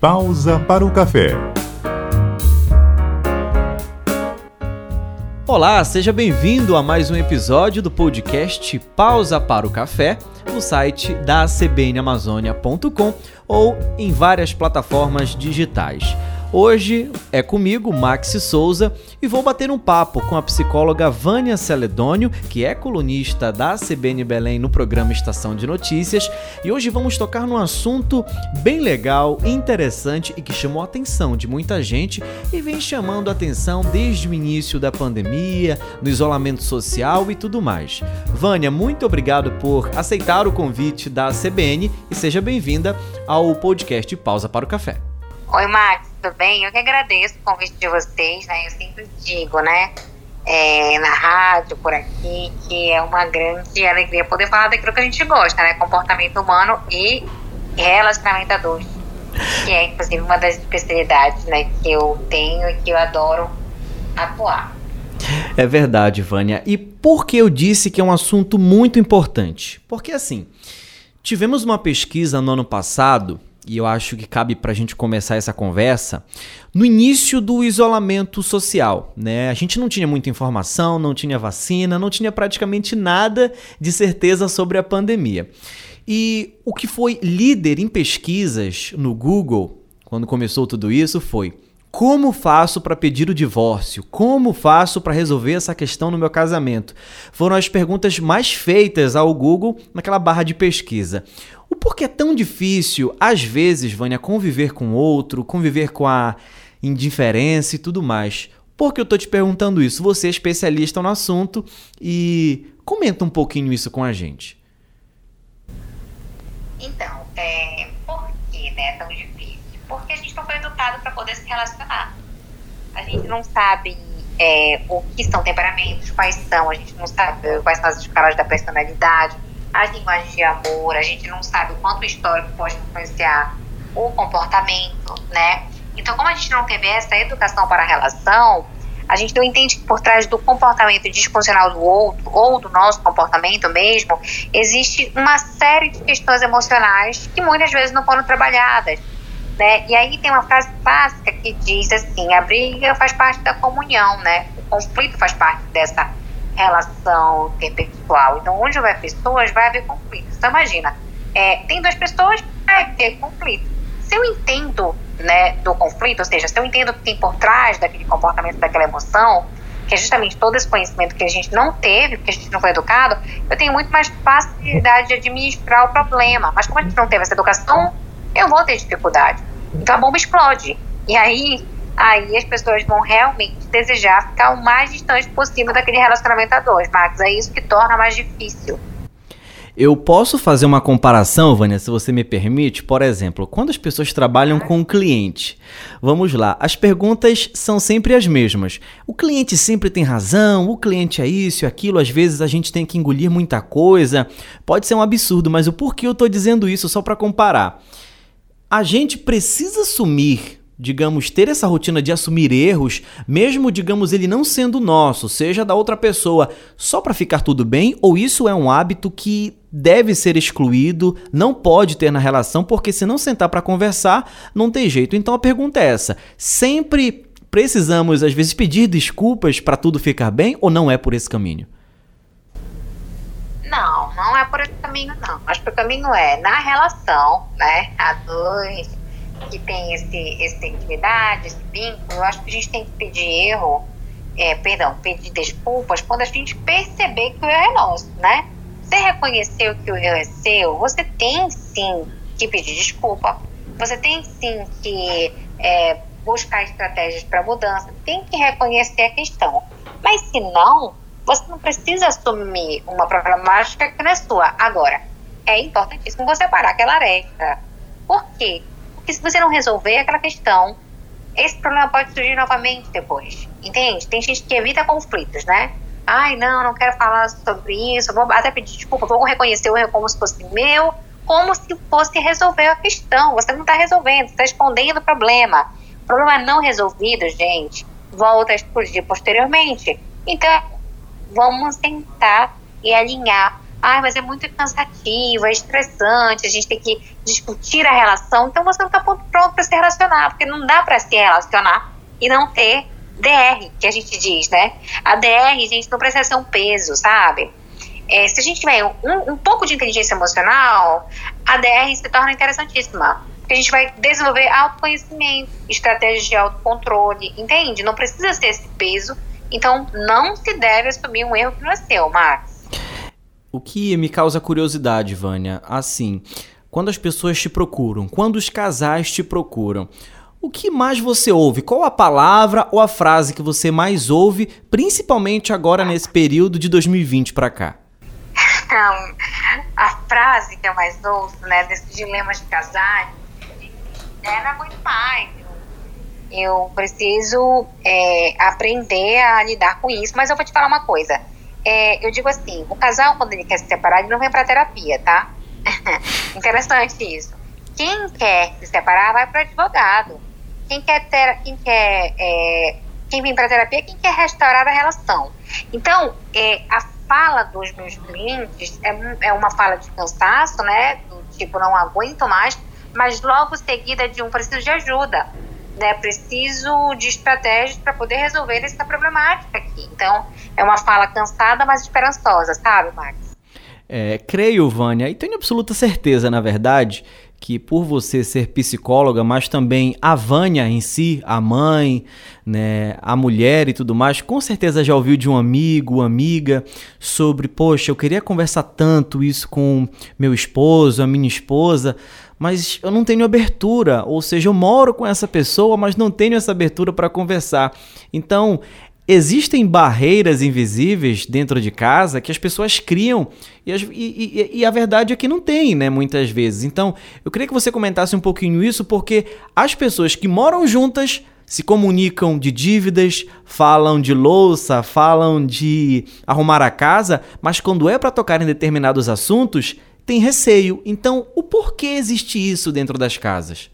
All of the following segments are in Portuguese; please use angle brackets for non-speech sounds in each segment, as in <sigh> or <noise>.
Pausa para o café. Olá, seja bem-vindo a mais um episódio do podcast Pausa para o Café no site da cbnamazônia.com ou em várias plataformas digitais. Hoje é comigo, Maxi Souza, e vou bater um papo com a psicóloga Vânia Celedônio, que é colunista da CBN Belém no programa Estação de Notícias, e hoje vamos tocar num assunto bem legal, interessante e que chamou a atenção de muita gente e vem chamando a atenção desde o início da pandemia, no isolamento social e tudo mais. Vânia, muito obrigado por aceitar o convite da CBN e seja bem-vinda ao podcast Pausa para o Café. Oi, Max tudo bem? Eu que agradeço o convite de vocês, né? Eu sempre digo, né? É, na rádio, por aqui, que é uma grande alegria poder falar daquilo que a gente gosta, né? Comportamento humano e relacionamento adulto. Que é, inclusive, uma das especialidades né, que eu tenho e que eu adoro atuar. É verdade, Vânia. E por que eu disse que é um assunto muito importante? Porque, assim, tivemos uma pesquisa no ano passado e eu acho que cabe para a gente começar essa conversa no início do isolamento social. Né? A gente não tinha muita informação, não tinha vacina, não tinha praticamente nada de certeza sobre a pandemia. E o que foi líder em pesquisas no Google quando começou tudo isso foi como faço para pedir o divórcio? Como faço para resolver essa questão no meu casamento? Foram as perguntas mais feitas ao Google naquela barra de pesquisa. O porquê é tão difícil, às vezes, Vânia, conviver com outro, conviver com a indiferença e tudo mais? Por que eu tô te perguntando isso? Você é especialista no assunto e comenta um pouquinho isso com a gente. Então, é, por que né, é tão difícil? Porque a gente não foi educado para poder se relacionar. A gente não sabe é, o que são temperamentos, quais são, a gente não sabe quais são as escalas da personalidade, as linguagens de amor, a gente não sabe o quanto o histórico pode influenciar o comportamento, né? Então, como a gente não teve essa educação para a relação, a gente não entende que por trás do comportamento disfuncional do outro, ou do nosso comportamento mesmo, existe uma série de questões emocionais que muitas vezes não foram trabalhadas. Né? E aí tem uma frase clássica que diz assim: a briga faz parte da comunhão, né? O conflito faz parte dessa relação interpessoal. Então, onde houver pessoas, vai haver conflito. Então, imagina, é, tem duas pessoas, vai ter conflito. Se eu entendo né, do conflito, ou seja, se eu entendo o que tem por trás daquele comportamento, daquela emoção, que é justamente todo esse conhecimento que a gente não teve, porque a gente não foi educado, eu tenho muito mais facilidade de administrar o problema. Mas como a gente não teve essa educação, eu vou ter dificuldade. Então a bomba explode. E aí aí as pessoas vão realmente desejar ficar o mais distante possível daquele relacionamento a dois, Max. É isso que torna mais difícil. Eu posso fazer uma comparação, Vânia, se você me permite? Por exemplo, quando as pessoas trabalham com o um cliente, vamos lá, as perguntas são sempre as mesmas. O cliente sempre tem razão, o cliente é isso aquilo, às vezes a gente tem que engolir muita coisa. Pode ser um absurdo, mas o porquê eu estou dizendo isso só para comparar? A gente precisa assumir digamos, ter essa rotina de assumir erros, mesmo, digamos, ele não sendo nosso, seja da outra pessoa, só para ficar tudo bem, ou isso é um hábito que deve ser excluído, não pode ter na relação, porque se não sentar para conversar, não tem jeito. Então a pergunta é essa: sempre precisamos às vezes pedir desculpas para tudo ficar bem ou não é por esse caminho? Não, é por esse caminho não. Acho que o caminho é na relação, né? A dois que tem esse, essa intimidade, esse vínculo, eu acho que a gente tem que pedir erro, é, perdão, pedir desculpas quando a gente perceber que o erro é nosso, né? Você reconheceu que o erro é seu, você tem sim que pedir desculpa, você tem sim que é, buscar estratégias para mudança, tem que reconhecer a questão. Mas se não, você não precisa assumir uma problemática que não é sua. Agora, é importantíssimo você parar aquela areia. Por quê? Porque se você não resolver aquela questão, esse problema pode surgir novamente depois. Entende? Tem gente que evita conflitos, né? Ai, não, não quero falar sobre isso, vou até pedir desculpa, vou reconhecer o erro como se fosse meu, como se fosse resolver a questão. Você não está resolvendo, está escondendo o problema. Problema não resolvido, gente, volta a explodir posteriormente. Então, vamos tentar e alinhar Ai, mas é muito cansativo, é estressante, a gente tem que discutir a relação. Então você não está pronto para se relacionar, porque não dá para se relacionar e não ter DR, que a gente diz, né? A DR, gente, não precisa ser um peso, sabe? É, se a gente tiver um, um pouco de inteligência emocional, a DR se torna interessantíssima. Porque a gente vai desenvolver autoconhecimento, estratégias de autocontrole, entende? Não precisa ser esse peso. Então, não se deve assumir um erro que não é seu, Max. O que me causa curiosidade, Vânia, assim, quando as pessoas te procuram, quando os casais te procuram, o que mais você ouve? Qual a palavra ou a frase que você mais ouve, principalmente agora nesse período de 2020 para cá? <laughs> A frase que eu mais ouço, né, desses dilemas de casais, é não aguento mais. Eu preciso é, aprender a lidar com isso, mas eu vou te falar uma coisa. É, eu digo assim, o casal, quando ele quer se separar, ele não vem para terapia, tá? <laughs> Interessante isso. Quem quer se separar vai para advogado. Quem quer ter, quem quer, é, quem vem para terapia, é quem quer restaurar a relação. Então, é, a fala dos meus clientes é, é uma fala de cansaço, né? Do tipo, não aguento mais, mas logo seguida de um preciso de ajuda. Né, preciso de estratégias para poder resolver essa problemática aqui. Então, é uma fala cansada, mas esperançosa, sabe, Max? É, creio, Vânia, e tenho absoluta certeza, na verdade, que por você ser psicóloga, mas também a Vânia em si, a mãe, né, a mulher e tudo mais, com certeza já ouviu de um amigo, amiga, sobre, poxa, eu queria conversar tanto isso com meu esposo, a minha esposa, mas eu não tenho abertura, ou seja, eu moro com essa pessoa, mas não tenho essa abertura para conversar. Então, Existem barreiras invisíveis dentro de casa que as pessoas criam e, as, e, e, e, a verdade é que não tem, né? Muitas vezes. Então, eu queria que você comentasse um pouquinho isso, porque as pessoas que moram juntas se comunicam de dívidas, falam de louça, falam de arrumar a casa, mas quando é para tocar em determinados assuntos, tem receio. Então, o porquê existe isso dentro das casas?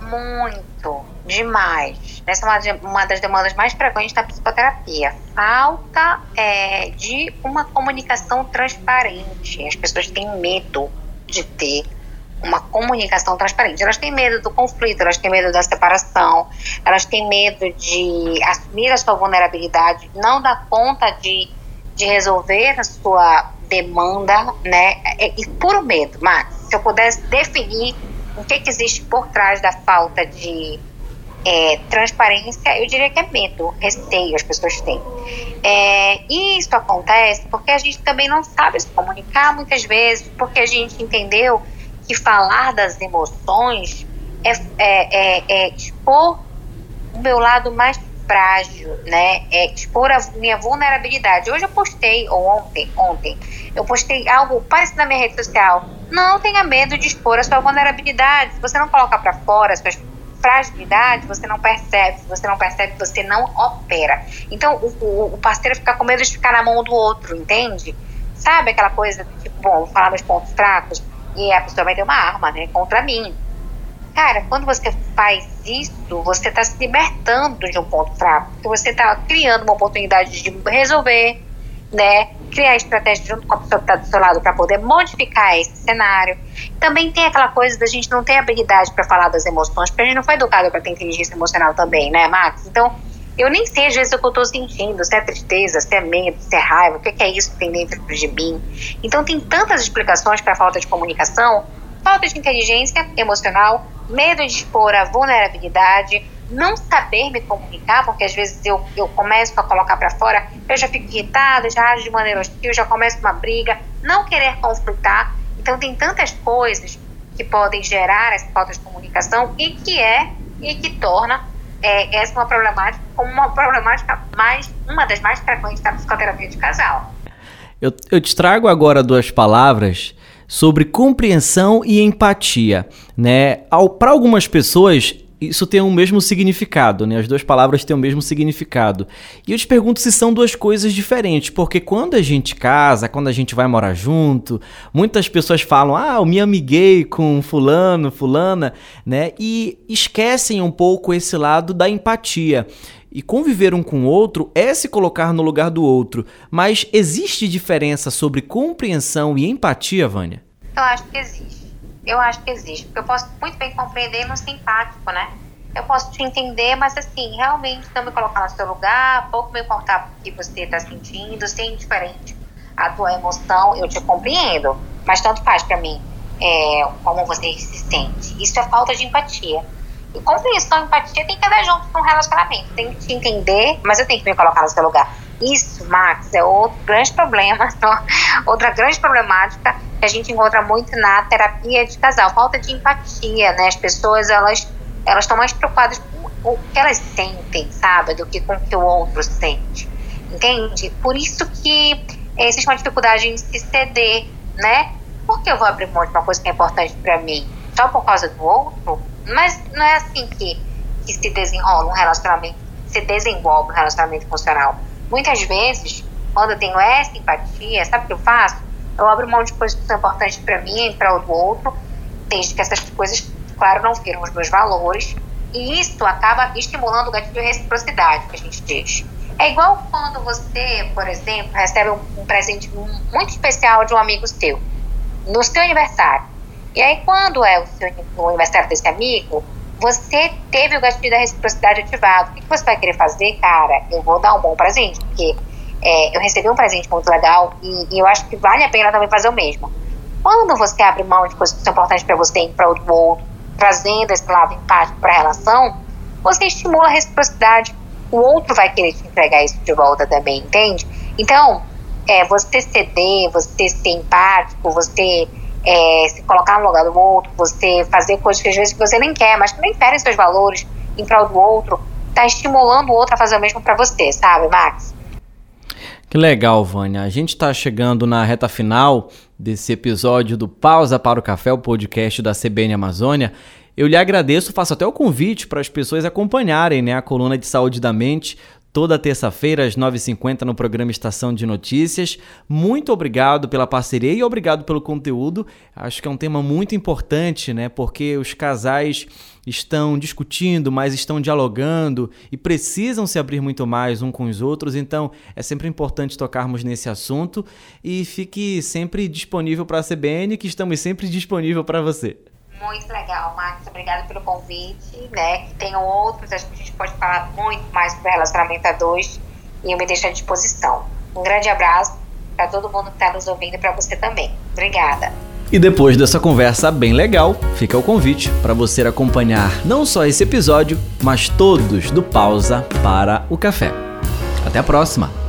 Muito, demais. Essa é uma, uma das demandas mais frequentes da psicoterapia. Falta é, de uma comunicação transparente. As pessoas têm medo de ter uma comunicação transparente. Elas têm medo do conflito, elas têm medo da separação, elas têm medo de assumir a sua vulnerabilidade, não dar conta de, de resolver a sua demanda, né? E, e puro medo, Max. Se eu pudesse definir o que, que existe por trás da falta de é, transparência, eu diria que é medo, receio as pessoas têm. É, e isso acontece porque a gente também não sabe se comunicar muitas vezes, porque a gente entendeu que falar das emoções é, é, é, é expor o meu lado mais frágil, né? É expor a minha vulnerabilidade. Hoje eu postei, ou ontem, ontem, eu postei algo parecido na minha rede social. Não tenha medo de expor a sua vulnerabilidade. Se você não coloca para fora as suas fragilidades, você não percebe. Se você não percebe, você não opera. Então, o, o, parceiro fica com medo de ficar na mão do outro, entende? Sabe aquela coisa, tipo, bom, vou falar meus pontos fracos, e a pessoa vai ter uma arma, né, contra mim. Cara, quando você faz isso, você está se libertando de um ponto fraco, você está criando uma oportunidade de resolver, né, criar estratégia junto com a pessoa que está do seu lado para poder modificar esse cenário. Também tem aquela coisa da gente não ter habilidade para falar das emoções, porque a gente não foi educado para ter inteligência emocional também, né, Max? Então, eu nem sei às vezes o que eu estou sentindo, se é tristeza, se é medo, se é raiva, o que é isso que tem dentro de mim. Então tem tantas explicações para a falta de comunicação, falta de inteligência emocional, medo de expor a vulnerabilidade, não saber me comunicar, porque às vezes eu, eu começo a colocar para fora, eu já fico irritada, já ajo de maneira hostil, já começo uma briga, não querer conflitar. Então tem tantas coisas que podem gerar essa falta de comunicação e que é e que torna é, essa uma problemática como uma problemática mais, uma das mais frequentes da psicoterapia de casal. Eu, eu te trago agora duas palavras sobre compreensão e empatia, né? Para algumas pessoas isso tem o mesmo significado, né? As duas palavras têm o mesmo significado. E eu te pergunto se são duas coisas diferentes, porque quando a gente casa, quando a gente vai morar junto, muitas pessoas falam: "Ah, eu me amiguei com fulano, fulana", né? E esquecem um pouco esse lado da empatia. E conviver um com o outro é se colocar no lugar do outro. Mas existe diferença sobre compreensão e empatia, Vânia? Eu acho que existe. Eu acho que existe. Porque eu posso muito bem compreender não ser empático, né? Eu posso te entender, mas assim, realmente não me colocar no seu lugar, pouco me importar o que você está sentindo, ser indiferente à tua emoção, eu te compreendo. Mas tanto faz para mim é, como você se sente. Isso é falta de empatia. Compreensão e empatia tem que andar junto com um relacionamento. Tem que te entender, mas eu tenho que me colocar no seu lugar. Isso, Max, é outro grande problema, <laughs> outra grande problemática que a gente encontra muito na terapia de casal, falta de empatia, né? As pessoas, elas elas estão mais preocupadas com o que elas sentem, sabe, do que com o que o outro sente, entende? Por isso que existe uma dificuldade em se ceder, né? Por que eu vou abrir mão de uma coisa que é importante para mim? Só por causa do outro? Mas não é assim que, que se desenrola um relacionamento, se desenvolve um relacionamento funcional. Muitas vezes, quando eu tenho essa empatia, sabe o que eu faço? Eu abro mão de coisas que são importantes para mim e para o outro, desde que essas coisas, claro, não viram os meus valores. E isso acaba estimulando o gatilho de reciprocidade, que a gente diz. É igual quando você, por exemplo, recebe um, um presente muito especial de um amigo seu, no seu aniversário. E aí, quando é o, seu, aniversário desse amigo, você teve o gatilho da reciprocidade ativado. O que você vai querer fazer, cara? Eu vou dar um bom presente, porque é, eu recebi um presente muito legal e, e, eu acho que vale a pena também fazer o mesmo. Quando você abre mão de coisas que são importantes para você e para o outro, trazendo esse lado empático para a relação, você estimula a reciprocidade. O outro vai querer te entregar isso de volta também, entende? Então, é, você ceder, você ser empático, você é, se colocar no lugar do outro, você fazer coisas que às vezes você nem quer, mas que nem ferem seus valores em prol do outro, tá estimulando o outro a fazer o mesmo para você, sabe, Max? Que legal, Vânia. A gente está chegando na reta final desse episódio do Pausa para o Café, o podcast da CBN Amazônia. Eu lhe agradeço, faço até o convite para as pessoas acompanharem né, a coluna de saúde da mente toda terça-feira às 9h50 no programa Estação de Notícias. Muito obrigado pela parceria e obrigado pelo conteúdo. Acho que é um tema muito importante, né? Porque os casais estão discutindo, mas estão dialogando e precisam se abrir muito mais um com os outros. Então, é sempre importante tocarmos nesse assunto e fique sempre disponível para a CBN, que estamos sempre disponível para você. Muito legal, Max. Obrigada pelo convite, né? Tenham outros, acho que a gente pode falar muito mais sobre relacionamento a dois e eu me deixo à disposição. Um grande abraço para todo mundo que está nos ouvindo e para você também. Obrigada. E depois dessa conversa bem legal, fica o convite para você acompanhar não só esse episódio, mas todos do Pausa para o Café. Até a próxima!